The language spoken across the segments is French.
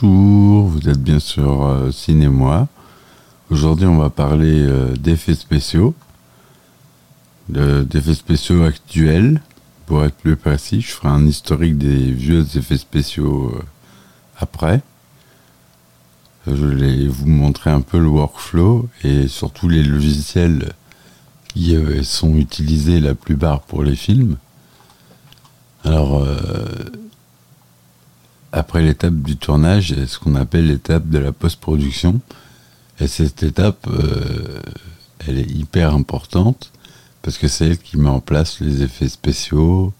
Bonjour, vous êtes bien sur euh, Cinémoi. Aujourd'hui, on va parler euh, d'effets spéciaux, d'effets spéciaux actuels. Pour être plus précis, je ferai un historique des vieux effets spéciaux euh, après. Je vais vous montrer un peu le workflow et surtout les logiciels qui euh, sont utilisés la plupart pour les films. Alors, après l'étape du tournage, ce qu'on appelle l'étape de la post-production. Et cette étape, euh, elle est hyper importante parce que c'est elle qui met en place les effets spéciaux,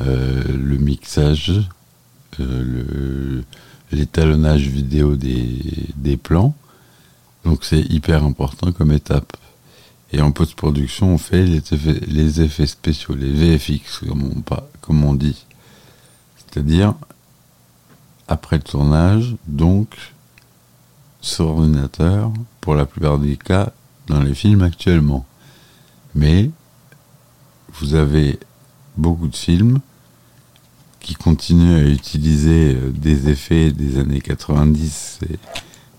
euh, le mixage, euh, l'étalonnage vidéo des, plans. Donc c'est hyper important comme étape. Et en post-production, on fait les effets, spéciaux, les VFX, comme on, comme on dit. C'est-à-dire, après le tournage, donc, sur ordinateur, pour la plupart des cas, dans les films actuellement. Mais, vous avez beaucoup de films qui continuent à utiliser euh, des effets des années 90 et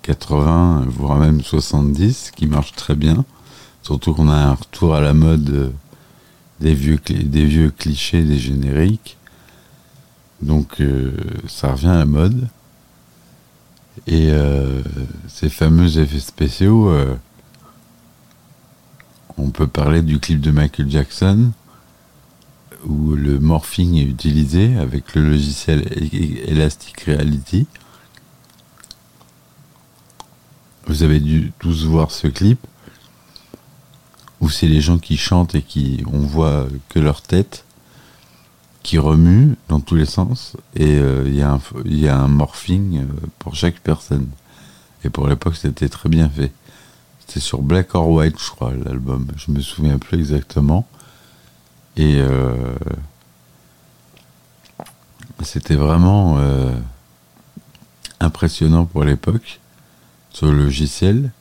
80, voire même 70, qui marchent très bien. Surtout qu'on a un retour à la mode euh, des vieux, des vieux clichés des génériques. Donc euh, ça revient à mode. Et euh, ces fameux effets spéciaux, euh, on peut parler du clip de Michael Jackson, où le morphing est utilisé avec le logiciel Elastic Reality. Vous avez dû tous voir ce clip où c'est les gens qui chantent et qui on voit que leur tête qui remue dans tous les sens et euh, il y, y a un morphing euh, pour chaque personne. Et pour l'époque c'était très bien fait. C'était sur Black or White je crois l'album. Je me souviens plus exactement. Et euh, c'était vraiment euh, impressionnant pour l'époque le logiciel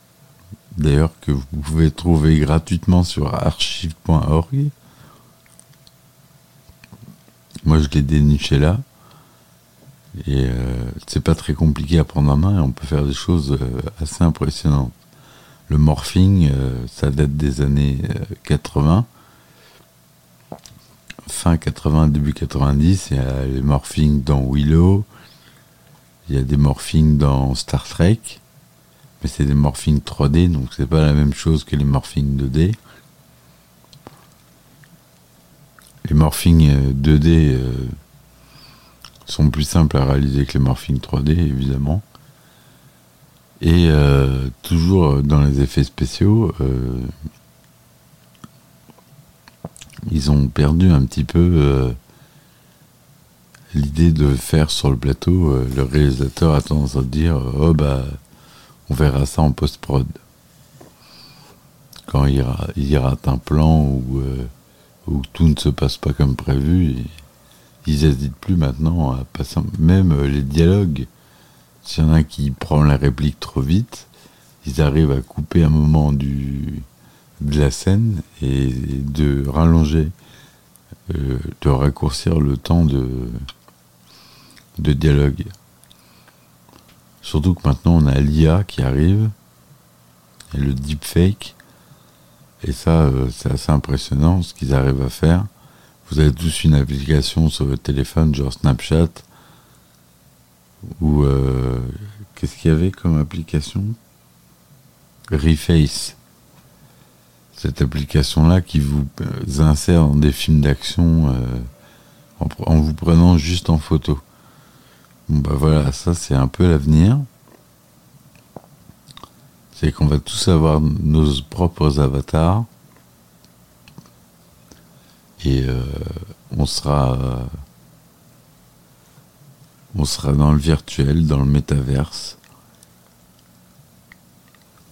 d'ailleurs que vous pouvez trouver gratuitement sur archive.org. Moi, je l'ai déniché là. Et euh, c'est pas très compliqué à prendre en main et on peut faire des choses euh, assez impressionnantes. Le morphing, euh, ça date des années euh, 80. Fin 80, début 90. Il y a les morphings dans Willow. Il y a des morphings dans Star Trek mais c'est des morphings 3D, donc c'est pas la même chose que les morphings 2D. Les morphings euh, 2D euh, sont plus simples à réaliser que les morphings 3D, évidemment. Et euh, toujours dans les effets spéciaux, euh, ils ont perdu un petit peu euh, l'idée de faire sur le plateau. euh, le réalisateur a tendance à dire Oh bah on verra ça en post-prod. Quand il, il rate un plan euh, où tout ne se passe pas comme prévu, ils n'hésitent plus maintenant à passer. Même euh, les dialogues, s'il y en a qui prend la réplique trop vite, ils arrivent à couper un moment du, de la scène et de rallonger, euh, de raccourcir le temps de, de dialogue. Surtout que maintenant on a l'IA qui arrive et le deepfake. Et ça, euh, c'est assez impressionnant ce qu'ils arrivent à faire. Vous avez tous une application sur votre téléphone, genre Snapchat, ou euh, qu'est-ce qu'il y avait comme application? Reface. Cette application-là qui vous euh, insère dans des films d'action euh, en, en vous prenant juste en photo. Bon bah voilà, ça c'est un peu l'avenir. C'est qu'on va tous avoir nos propres avatars. Et euh, on sera euh, on sera dans le virtuel, dans le métaverse.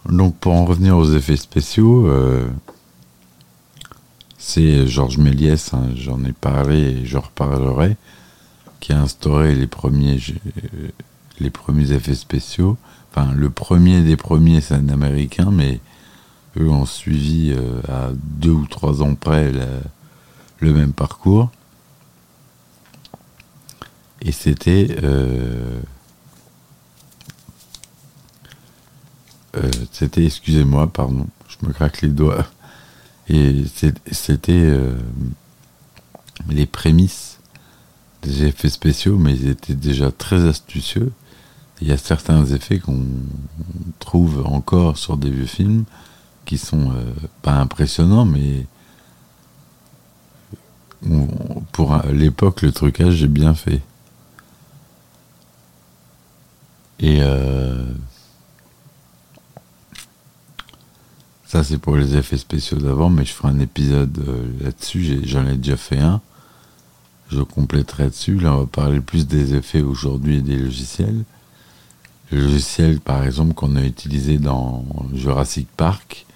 Donc pour en revenir aux effets spéciaux, euh, c'est Georges Méliès, hein, j'en ai parlé et je reparlerai, qui a instauré les premiers, jeux- les premiers effets spéciaux le premier des premiers, c'est un Américain, mais eux ont suivi euh, à deux ou trois ans près le même parcours. Et c'était euh, euh, c'était, excusez-moi, pardon, je me craque les doigts. Et c'était les prémices des effets spéciaux, mais ils étaient déjà très astucieux. Il y a certains effets qu'on trouve encore sur des vieux films qui sont euh, pas impressionnants, mais pour l'époque, le trucage, j'ai bien fait. Et euh, ça, c'est pour les effets spéciaux d'avant, mais je ferai un épisode euh, là-dessus. J'en ai, déjà fait un. Je compléterai dessus. Là, on va parler plus des effets aujourd'hui et des logiciels. Le logiciel, par exemple, qu'on a utilisé dans Jurassic Park,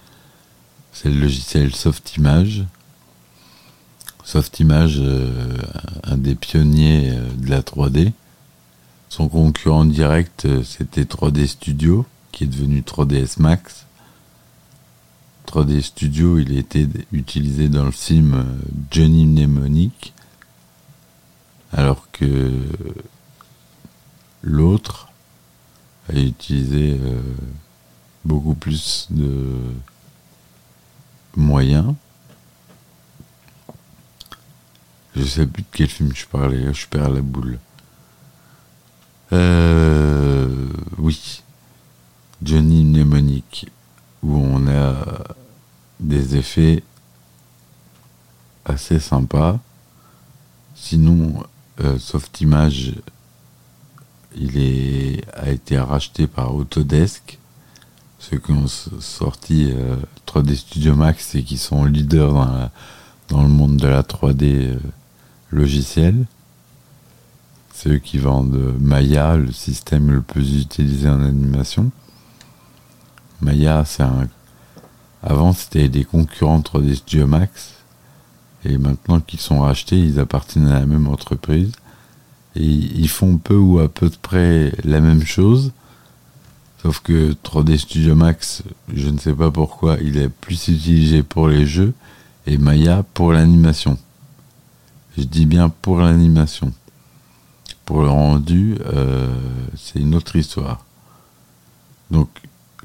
c'est le logiciel Softimage. Softimage, euh, un des pionniers euh, de la 3D. Son concurrent direct, euh, c'était 3D Studio, qui est devenu 3ds Max. 3D Studio, il été utilisé dans le film Johnny Mnemonic, alors que l'autre a utilisé beaucoup plus de moyens. Je sais plus de quel film je parlais, je perds la boule. Euh, oui, Johnny Mnemonic, où on a des effets assez sympas. Sinon, euh, Softimage, il a été racheté par Autodesk, ceux qui ont sorti 3D euh, Studio Max et qui sont leaders dans, le monde de la 3D logiciels. C'est eux qui vendent Maya, le système le plus utilisé en animation. Maya, c'est un. Avant, c'était des concurrents 3D Studio Max. Et maintenant qu'ils sont rachetés, ils appartiennent à la même entreprise. Et ils font peu ou à peu près la même chose. Sauf que 3D Studio Max, je ne sais pas pourquoi, il est plus utilisé pour les jeux et Maya pour l'animation. Je dis bien pour l'animation. Pour le rendu, euh, c'est une autre histoire. Donc,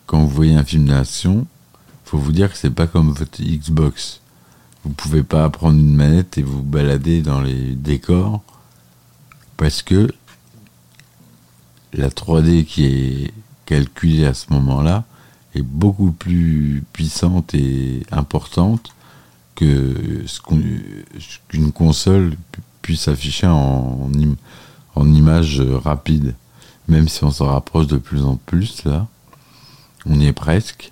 quand vous voyez un film d'action, faut vous dire que c'est pas comme votre Xbox. Vous pouvez pas prendre une manette et vous balader dans les décors parce que la 3D qui est calculée à ce moment-là est beaucoup plus puissante et importante que ce qu'une console puisse afficher en, en image rapide. Même si on s'en rapproche de plus en plus, là, on y est presque.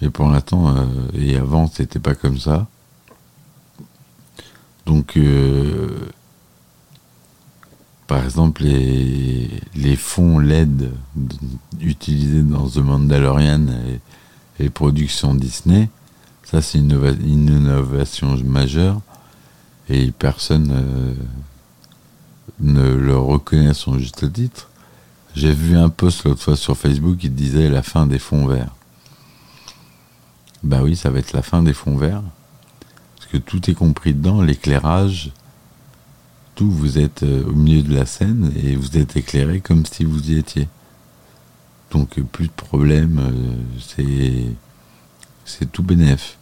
Mais pour l'instant, euh, et avant, c'était pas comme ça. Donc, euh, par exemple, les, les fonds LED utilisés dans The Mandalorian et les productions Disney, ça, c'est une, innovation majeure et personne euh, ne le reconnaît à son juste titre. J'ai vu un post l'autre fois sur Facebook qui disait la fin des fonds verts. Bah oui, ça va être la fin des fonds verts. Parce que tout est compris dedans, l'éclairage, vous êtes euh, au milieu de la scène et vous êtes éclairé comme si vous y étiez. Donc plus de problème, euh, c'est c'est tout bénef.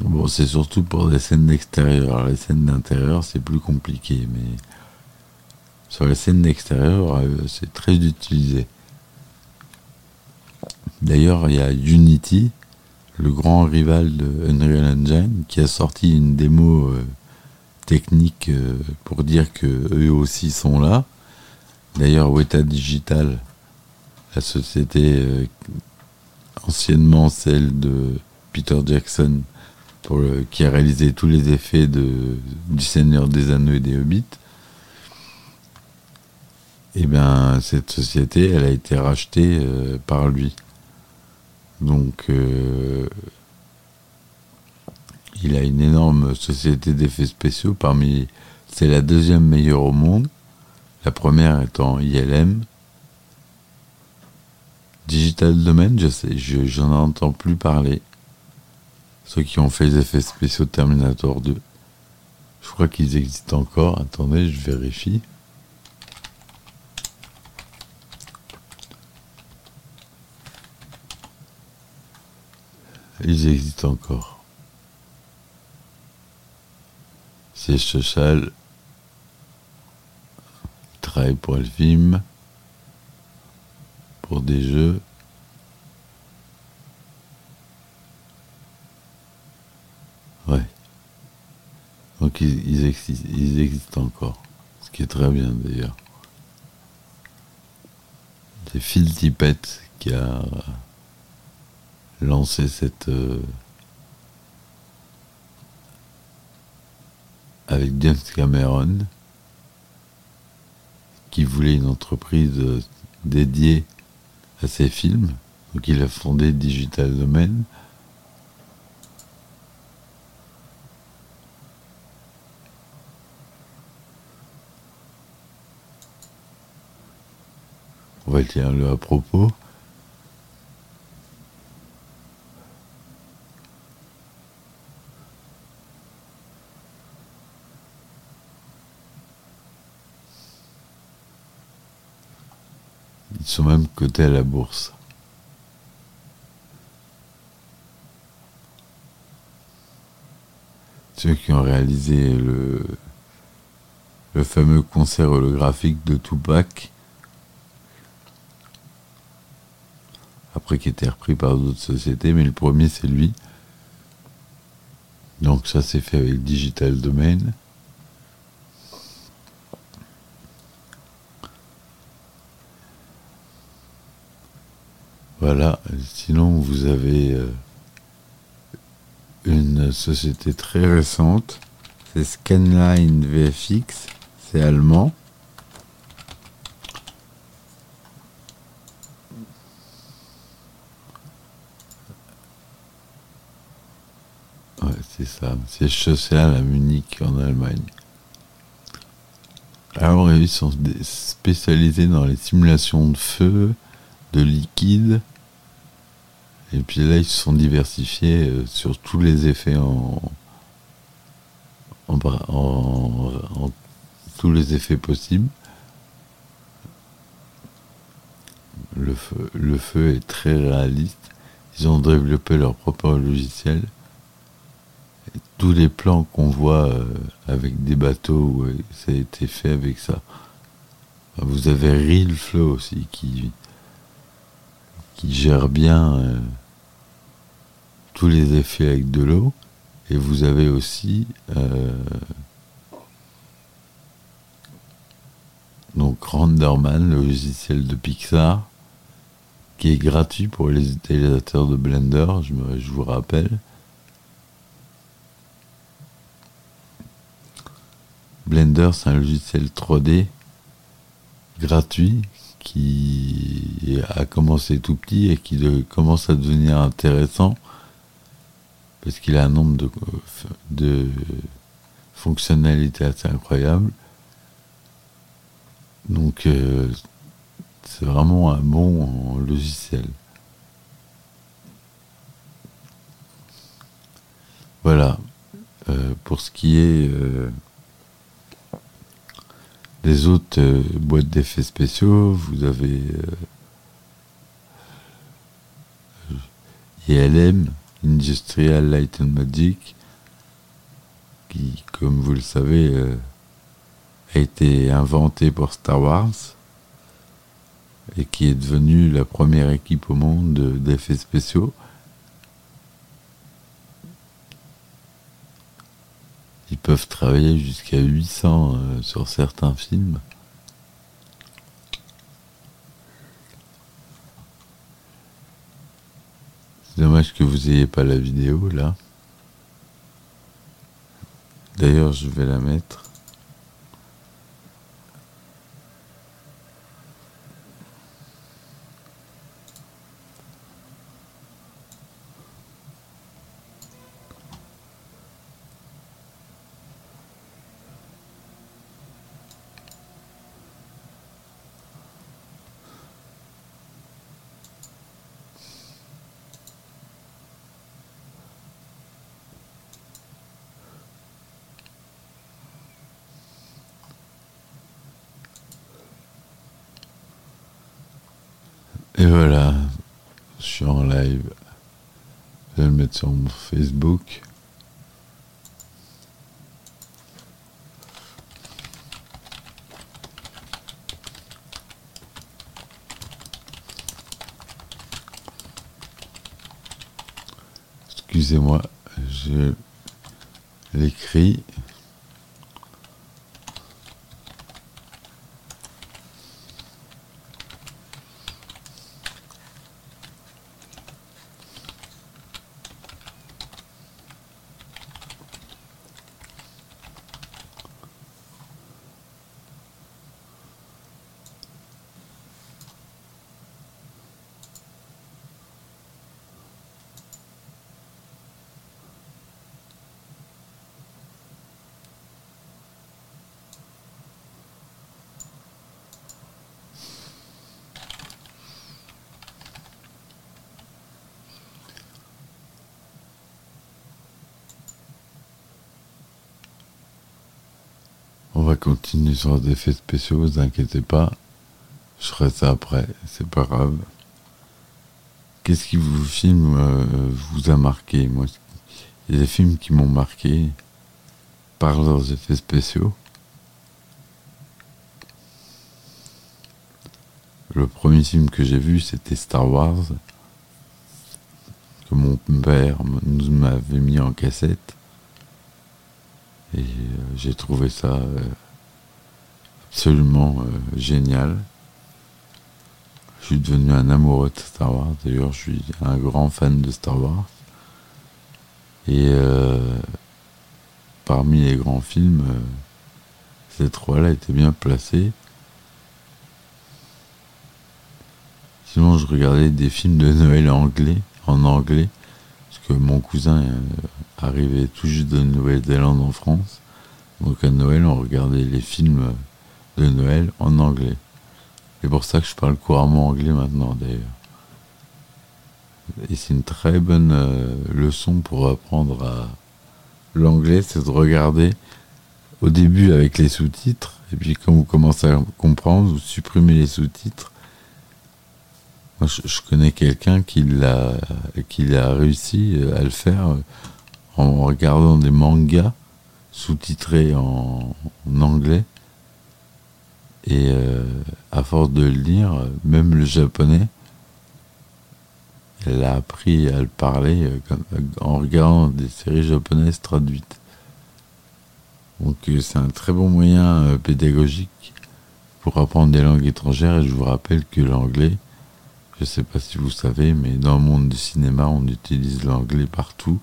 Bon, c'est surtout pour des scènes d'extérieur. Les scènes d'intérieur, c'est plus compliqué, mais sur les scènes d'extérieur, euh, c'est très utilisé. D'ailleurs, il y a Unity, le grand rival de Unreal Engine, qui a sorti une démo euh, technique euh, pour dire que eux aussi sont là. D'ailleurs, Weta Digital, la société anciennement celle de Peter Jackson, qui a réalisé tous les effets de, du Seigneur des Anneaux et des Hobbits. Et eh bien, cette société, elle a été rachetée euh, par lui. Donc, euh, il a une énorme société d'effets spéciaux. Parmi, c'est la deuxième meilleure au monde. La première étant ILM. Digital Domain, je sais, j'en entends plus parler. Ceux qui ont fait les effets spéciaux Terminator 2. Je crois qu'ils existent encore. Attendez, je vérifie. ils existent encore. C'est social. Ils travaillent pour le film, pour des jeux. Ouais. Donc ils, ils, existent, ils existent encore. Ce qui est très bien d'ailleurs. C'est Phil Tippett qui a lancé cette. euh, avec James Cameron, qui voulait une entreprise euh, dédiée à ses films. Donc il a fondé Digital Domain. On va le à propos. Cotés à la bourse. Ceux qui ont réalisé le, le fameux concert holographique de Tupac, après qui était repris par d'autres sociétés, mais le premier c'est lui. Donc ça c'est fait avec Digital Domain. Voilà, sinon vous avez euh, une société très récente, c'est Scanline VFX, c'est allemand. Ouais, c'est ça, c'est social à Munich en Allemagne. Alors ils sont spécialisés dans les simulations de feu, de liquide, et puis là, ils se sont diversifiés euh, sur tous les effets en, en, tous les effets possibles. Le feu, le feu est très réaliste. Ils ont développé leur propre logiciel. Tous les plans qu'on voit euh, avec des bateaux, ça a été fait avec ça. Vous avez Real Flow aussi qui, qui gère bien euh, tous les effets avec de l'eau. Et vous avez aussi euh, donc Renderman, le logiciel de Pixar, qui est gratuit pour les utilisateurs de Blender, je, vous rappelle. Blender, c'est un logiciel 3D gratuit qui a commencé tout petit et qui commence à devenir intéressant parce qu'il a un nombre de, fonctionnalités assez incroyables. Donc euh, c'est vraiment un bon logiciel. Voilà. Euh, pour ce qui est euh, des autres boîtes d'effets spéciaux, vous avez ILM, Industrial Light and Magic, qui, comme vous le savez, euh, a été inventé pour Star Wars et qui est devenue la première équipe au monde de- d'effets spéciaux. Ils peuvent travailler jusqu'à 800 euh, sur certains films. C'est dommage que vous ayez pas la vidéo là. D'ailleurs, je vais la mettre. Et voilà, je suis en live. Je vais le mettre sur mon Facebook. Excusez-moi, je l'écris. On va continuer sur les effets spéciaux, vous inquiétez pas. Je ferai ça après, c'est pas grave. Qu'est-ce qui vous film euh, vous a marqué? Moi, il y a des films qui m'ont marqué par leurs effets spéciaux. Le premier film que j'ai vu, c'était Star Wars, que mon père nous m'avait mis en cassette. Et euh, j'ai trouvé ça euh, absolument euh, génial. Je suis devenu un amoureux de Star Wars. D'ailleurs, je suis un grand fan de Star Wars. Et parmi les grands films, ces trois-là étaient bien placés. Sinon, je regardais des films de Noël anglais, en anglais, parce que mon cousin arrivait tout juste de Nouvelle-Zélande en France. Donc à Noël, on regardait les films de Noël en anglais. C'est pour ça que je parle couramment anglais maintenant d'ailleurs. Et c'est une très bonne euh, leçon pour apprendre à l'anglais, c'est de regarder au début avec les sous-titres, et puis quand vous commencez à comprendre, vous supprimez les sous-titres. Moi, je, je connais quelqu'un qui l'a, qui a réussi à le faire en regardant des mangas sous-titrés en, anglais. Et euh, à force de le lire, même le japonais, elle a appris à le parler euh, en regardant des séries japonaises traduites. Donc euh, c'est un très bon moyen pédagogique pour apprendre des langues étrangères. Et je vous rappelle que l'anglais, je ne sais pas si vous savez, mais dans le monde du cinéma, on utilise l'anglais partout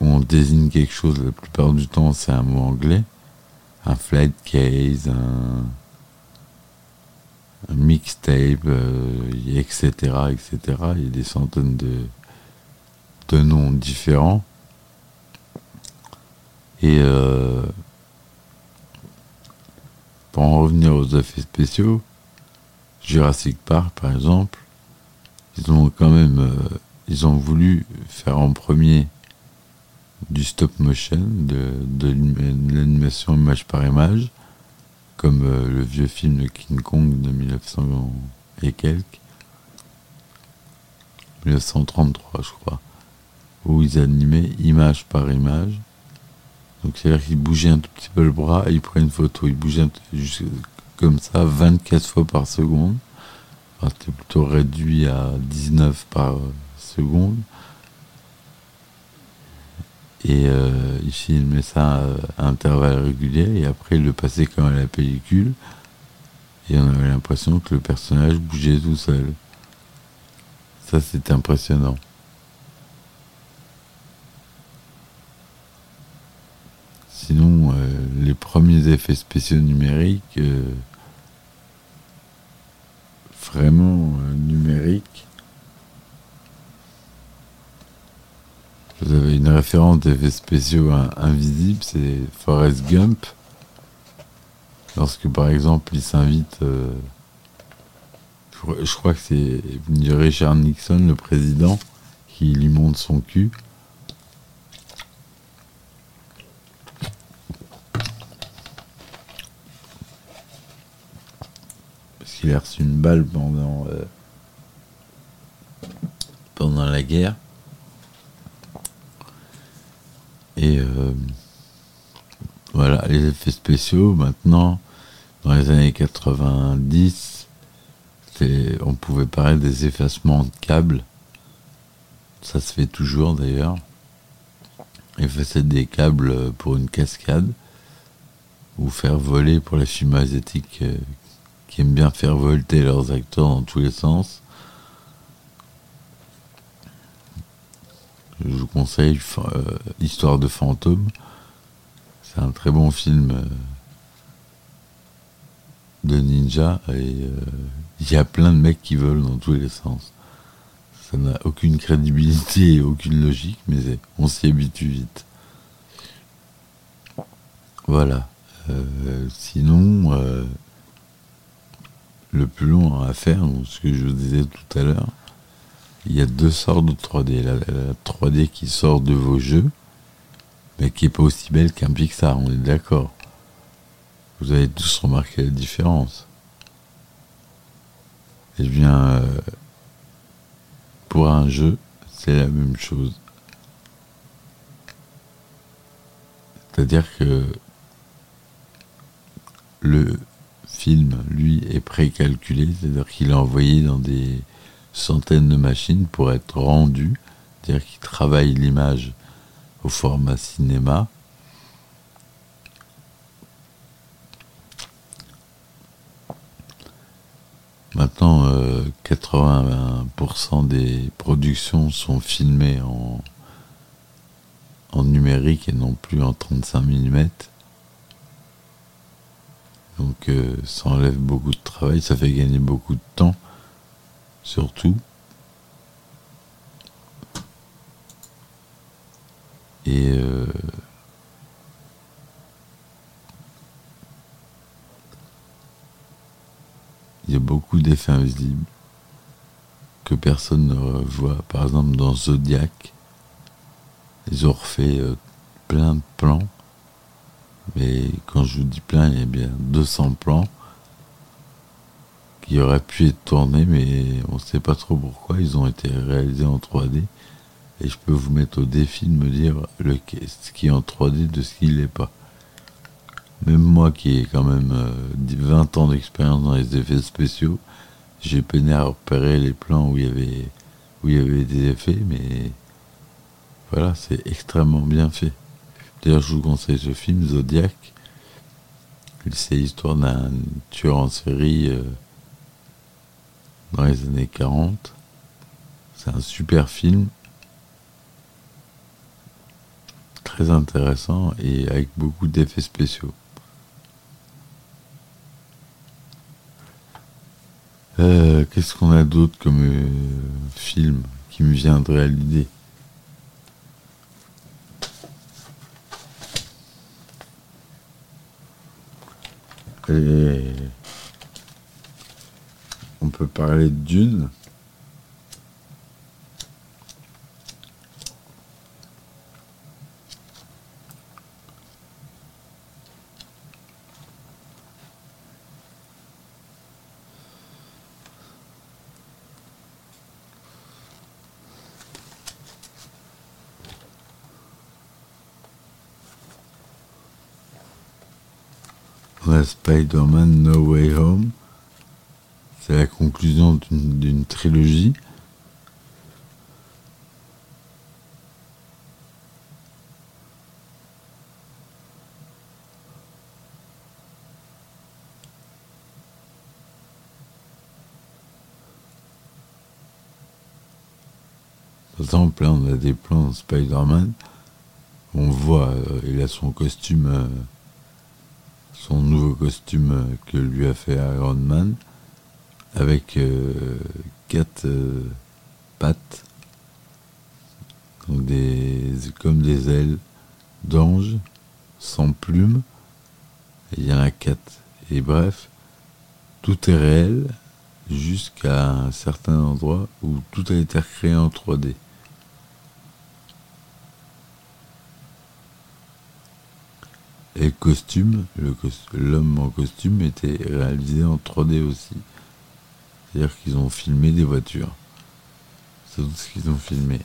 on désigne quelque chose, la plupart du temps, c'est un mot anglais. Un flight case, un, mixtape, etc., euh, etc. Il y a des centaines de, de noms différents. Et euh, pour en revenir aux effets spéciaux, Jurassic Park, par exemple, ils ont quand même, euh, ils ont voulu faire en premier du stop motion, de, l'animation image par image, comme euh, le vieux film de King Kong de 1900 et quelques, 1933 je crois, où ils animaient image par image. Donc c'est-à-dire qu'ils bougeaient un tout petit peu le bras et ils prenaient une photo. Ils bougeaient comme ça 24 fois par seconde. C'était plutôt réduit à 19 par seconde. Et euh, il met ça à intervalles réguliers et après il le passait comme à la pellicule. Et on avait l'impression que le personnage bougeait tout seul. Ça, c'est impressionnant. Sinon, euh, les premiers effets spéciaux numériques, euh, vraiment numériques, Vous avez une référence d'effets spéciaux invisibles, c'est Forrest Gump. Lorsque par exemple il s'invite, euh, je crois que c'est Richard Nixon, le président, qui lui montre son cul. Parce qu'il a reçu une balle pendant, euh, pendant la guerre. Euh, voilà, les effets spéciaux, maintenant, dans les années 90, on pouvait parler des effacements de câbles. Ça se fait toujours d'ailleurs. Effacer des câbles pour une cascade ou faire voler pour les films asiatiques euh, qui aiment bien faire volter leurs acteurs dans tous les sens. Je vous conseille euh, Histoire de fantôme. C'est un très bon film euh, de ninja et il y a plein de mecs qui volent dans tous les sens. Ça n'a aucune crédibilité et aucune logique, mais on s'y habitue vite. Voilà. Euh, sinon, euh, le plus long à faire, ce que je vous disais tout à l'heure, il y a deux sortes de 3D. La, 3D qui sort de vos jeux, mais qui n'est pas aussi belle qu'un Pixar, on est d'accord. Vous avez tous remarqué la différence. Eh bien, euh, pour un jeu, c'est la même chose. C'est-à-dire que le film, lui, est précalculé, c'est-à-dire qu'il est envoyé dans des centaines de machines pour être rendu, c'est-à-dire qu'il travaille l'image au format cinéma. Maintenant, 80% euh, des productions sont filmées en, en numérique et non plus en 35 mm. Donc euh, ça enlève beaucoup de travail, ça fait gagner beaucoup de temps, surtout. Et euh, il y a beaucoup d'effets invisibles que personne ne voit. Par exemple, dans Zodiac, ils ont refait plein de plans mais quand je vous dis plein, il y a bien 200 plans qui auraient pu être tournés, mais on ne sait pas trop pourquoi. Ils ont été réalisés en 3D. Et je peux vous mettre au défi de me dire le, ce qui est en 3D de ce qui l'est pas. Même moi qui ai quand même 20 euh, ans d'expérience dans les effets spéciaux, j'ai peiné à repérer les plans où il y avait, où il y avait des effets, mais voilà, c'est extrêmement bien fait. D'ailleurs, je vous conseille ce film, Zodiac. C'est l'histoire d'un tueur en série euh, dans les années 40. C'est un super film. Très intéressant et avec beaucoup d'effets spéciaux. Euh, qu'est-ce qu'on a d'autre comme euh, film qui me viendrait à l'idée? Et on peut parler d'une. Spider-Man No Way Home. C'est la conclusion d'une trilogie. Par exemple, on a des plans de Spider-Man. On voit, euh, il a son costume. Euh, son nouveau costume que lui a fait Iron Man avec euh, quatre euh, pattes donc des, comme des ailes d'ange sans plumes. Il y en a quatre. Et bref tout est réel jusqu'à un certain endroit où tout a été recréé en 3D Et costume, l'homme en costume était réalisé en 3D aussi. C'est-à-dire qu'ils ont filmé des voitures. C'est tout ce qu'ils ont filmé.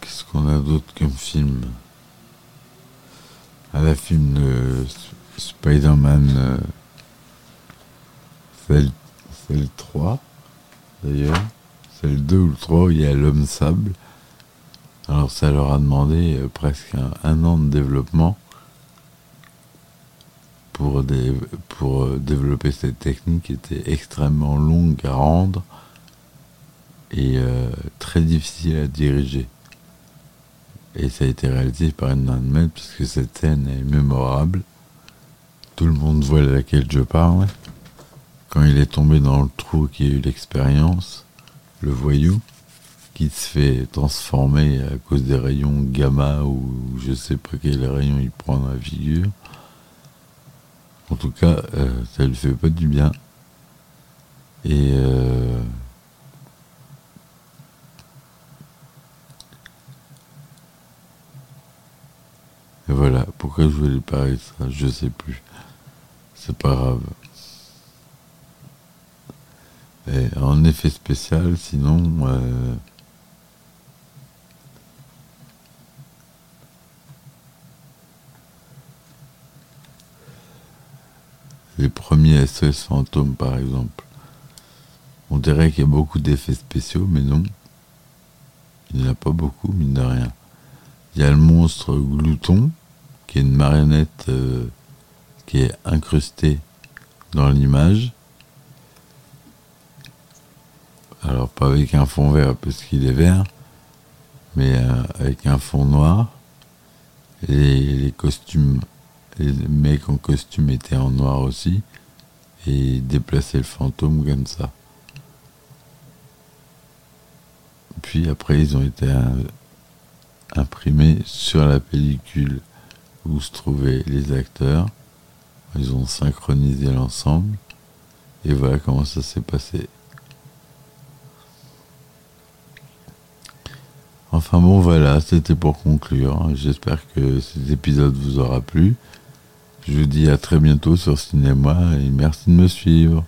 Qu'est-ce qu'on a d'autre comme film? À la film de Spider-Man, euh, c'est le, 3 d'ailleurs. C'est le 2 ou le 3 où il y a l'homme sable. Alors ça leur a demandé euh, presque un, an de développement pour, pour euh, développer cette technique qui était extrêmement longue à rendre et très difficile à diriger. Et ça a été réalisé par une parce puisque cette scène est mémorable. Tout le monde voit laquelle je parle. Quand il est tombé dans le trou qui a eu l'expérience, le voyou, qui se fait transformer à cause des rayons gamma ou je sais pas quels rayons il prend dans la figure. En tout cas, euh, ça lui fait pas du bien. Et euh, Et voilà, pourquoi je voulais parler de ça, je sais plus. C'est pas grave. Et en effet spécial, sinon, euh, les premiers SOS fantômes par exemple. On dirait qu'il y a beaucoup d'effets spéciaux, mais non. Il n'y en a pas beaucoup, mine de rien. Il y a le monstre glouton, qui est une marionnette euh, qui est incrustée dans l'image. Alors pas avec un fond vert parce qu'il est vert, mais euh, avec un fond noir. Et les costumes, les mecs en costume étaient en noir aussi. Et déplaçaient le fantôme comme ça. Puis après ils ont été imprimés sur la pellicule où se trouvaient les acteurs. Ils ont synchronisé l'ensemble. Et voilà comment ça s'est passé. Enfin bon voilà, c'était pour conclure. J'espère que cet épisode vous aura plu. Je vous dis à très bientôt sur Cinéma et merci de me suivre.